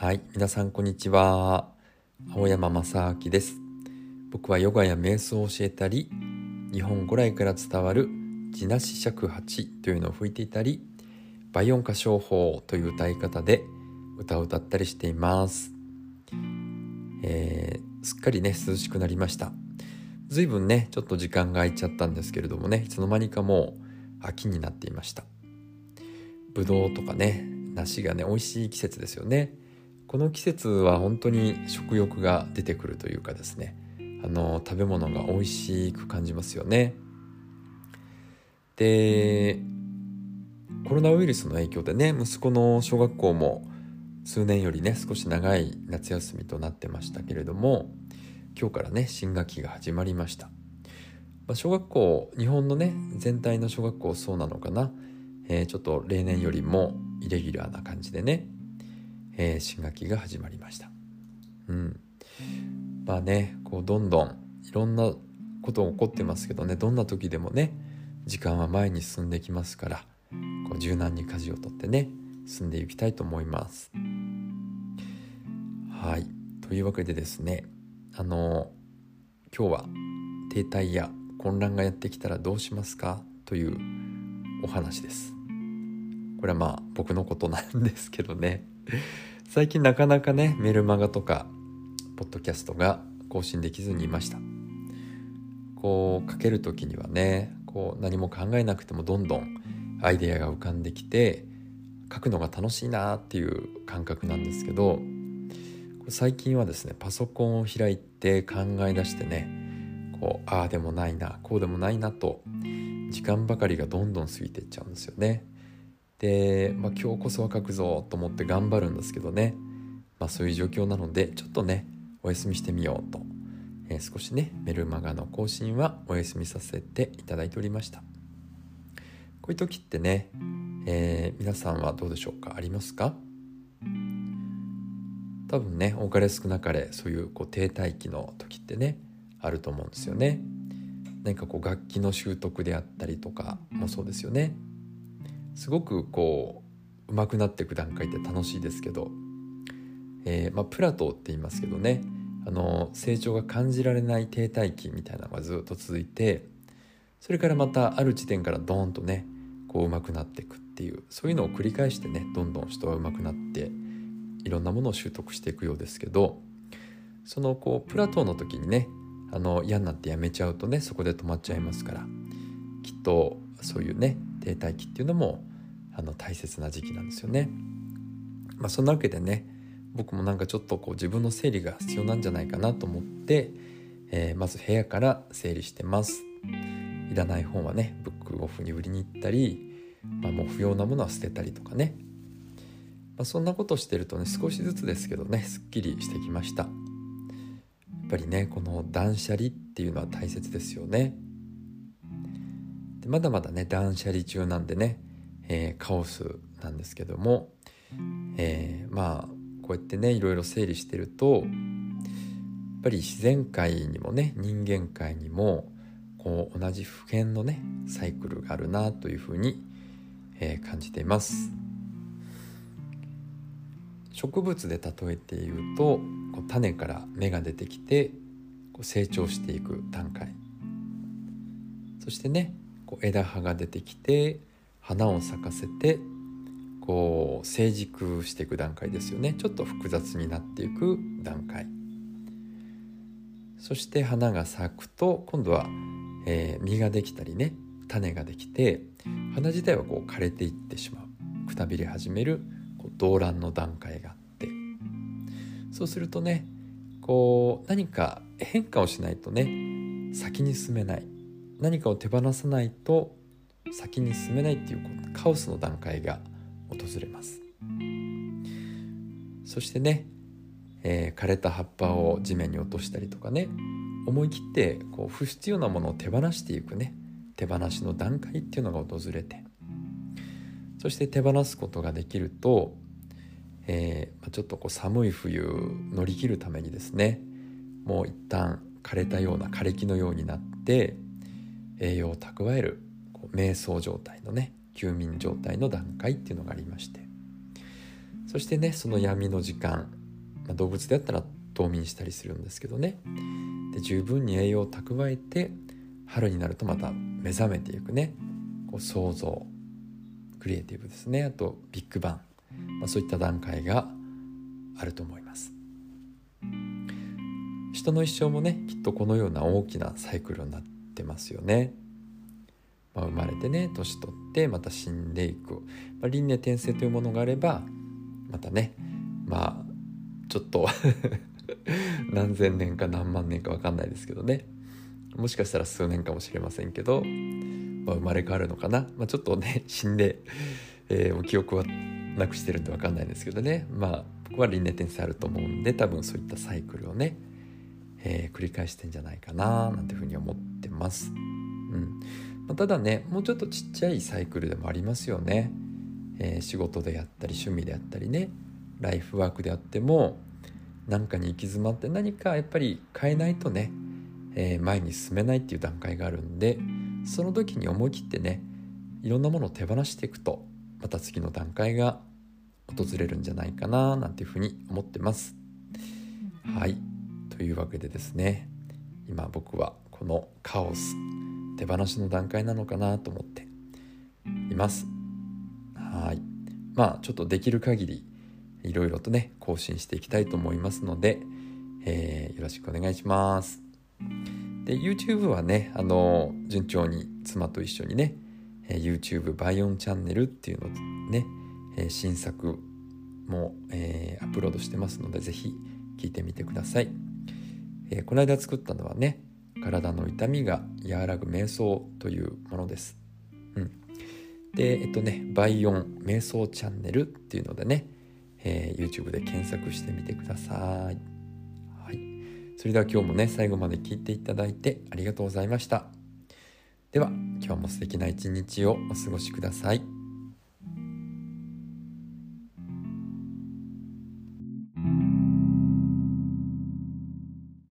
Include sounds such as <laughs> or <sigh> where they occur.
はい皆さんこんにちは。青山正明です。僕はヨガや瞑想を教えたり日本古来から伝わる地なし尺八というのを吹いていたり倍音歌唱法という歌い方で歌を歌ったりしています、えー、すっかりね涼しくなりました。随分ねちょっと時間が空いちゃったんですけれどもねいつの間にかもう秋になっていました。ぶどうとかね梨がね美味しい季節ですよね。この季節は本当に食欲が出てくるというかですねあの食べ物が美味しく感じますよね。でコロナウイルスの影響でね息子の小学校も数年よりね少し長い夏休みとなってましたけれども今日からね新学期が始まりました、まあ、小学校日本のね全体の小学校そうなのかな、えー、ちょっと例年よりもイレギュラーな感じでね、えー、新学期が始まりました。うん。まあねこうどんどんいろんなことが起こってますけどねどんな時でもね時間は前に進んできますからこう柔軟に舵を取ってね進んでいきたいと思います。はい。というわけでですねあの今日は停滞や混乱がやってきたらどうしますか？というお話です。これはまあ僕のことなんですけどね <laughs> 最近なかなかねメルマガとかポッドキャストが更新できずにいましたこう書ける時にはねこう何も考えなくてもどんどんアイデアが浮かんできて書くのが楽しいなっていう感覚なんですけど最近はですねパソコンを開いて考え出してねこうああでもないなこうでもないなと時間ばかりがどんどん過ぎていっちゃうんですよね。で、まあ、今日こそは書くぞと思って頑張るんですけどね、まあ、そういう状況なのでちょっとねお休みしてみようと、えー、少しねメルマガの更新はお休みさせていただいておりました。こういう時ってね、えー、皆さんはどうでしょうか？ありますか？多分ね多かれ少なかれそういうこう停滞期の時ってねあると思うんですよね。何かこう楽器の習得であったりとかもそうですよねすごくこう上手くなっていく段階って楽しいですけど。えー、まあ、プラトーって言いますけどね。あの成長が感じられない停滞期みたいなのがずっと続いてそれからまたある地点からドーンとねこう上手くなっていくっていうそういうのを繰り返してねどんどん人は上手くなっていろんなものを習得していくようですけどそのこうプラトーの時にねあの嫌になってやめちゃうとねそこで止まっちゃいますからきっとそういうね停滞期っていうのもあの大切な時期なんですよね。まあ、そんなわけでね僕もなんかちょっとこう自分の整理が必要なんじゃないかなと思って、えー、まず部屋から整理してます。いらない本はねブックオフに売りに行ったり、まあ、もう不要なものは捨てたりとかね、まあ、そんなことしてるとね少しずつですけどねすっきりしてきました。やっぱりねこの断捨離っていうのは大切ですよね。でまだまだね断捨離中なんでね、えー、カオスなんですけども、えー、まあこうやってねいろいろ整理してるとやっぱり自然界にもね人間界にもこう同じ普遍のねサイクルがあるなというふうに、えー、感じています。植物で例えて言うとこう種から芽が出てきてこう成長していく段階。そしてねこう枝葉が出てきて花を咲かせてこう成熟していく段階ですよね。ちょっと複雑になっていく段階。そして花が咲くと今度は、えー、実ができたりね種ができて花自体はこう枯れていってしまう。くたびれ始めるこう動乱の段階があって。そうするとねこう何か変化をしないとね先に進めない。何かを手放さないと先に進めないっていうカオスの段階が訪れます。そしてね、えー、枯れた葉っぱを地面に落としたりとかね思い切ってこう不必要なものを手放していくね手放しの段階っていうのが訪れてそして手放すことができると、えー、ちょっとこう寒い冬乗り切るためにですねもう一旦枯れたような枯れ木のようになって栄養を蓄える。瞑想状態のね休眠状態の段階っていうのがありまして。そしてねその闇の時間、まあ、動物であったら冬眠したりするんですけどね。で十分に栄養を蓄えて春になるとまた目覚めていくね。こう想像クリエイティブですね。あとビッグバン、まあ、そういった段階があると思います。人の一生もねきっとこのような大きなサイクルになってますよね、まあ、生まれてね年取ってまた死んでいく、まあ、輪廻転生というものがあればまたねまあちょっと <laughs> 何千年か何万年か分かんないですけどね。もしかしたら数年かもしれませんけど、まあ、生まれ変わるのかな、まあ、ちょっとね <laughs> 死んで、えー、記憶はなくしてるんで分かんないですけどね。まあ僕は輪廻転生あると思うんで多分そういったサイクルをね、えー、繰り返してんじゃないかななんていうふうに思ってます。うん。まあ、ただねもうちょっとちっちゃいサイクルでもありますよね。えー、仕事であったり趣味であったりねライフワークであっても何かに行き詰まって何かやっぱり変えないとね、えー、前に進めないっていう段階があるんでその時に思い切ってねいろんなものを手放していくとまた次の段階が訪れるんじゃないかななんていうふうに思ってます。はいというわけでですね今僕はこのカオス手放しの段階なのかなと思っています。はいまあちょっとできる限りいろいろとね更新していきたいと思いますので、えー、よろしくお願いします。で YouTube はねあの順調に妻と一緒にね、YouTube バイオンチャンネルっていうのね、新作も、えー、アップロードしてますので是非聞いてみてください、えー、この間作ったのはね体の痛みが和らぐ瞑想というものです、うん、でえっとねバイオン瞑想チャンネルっていうのでねえー、YouTube で検索してみてください。はい。それでは今日もね、最後まで聞いていただいてありがとうございました。では、今日も素敵な一日をお過ごしください。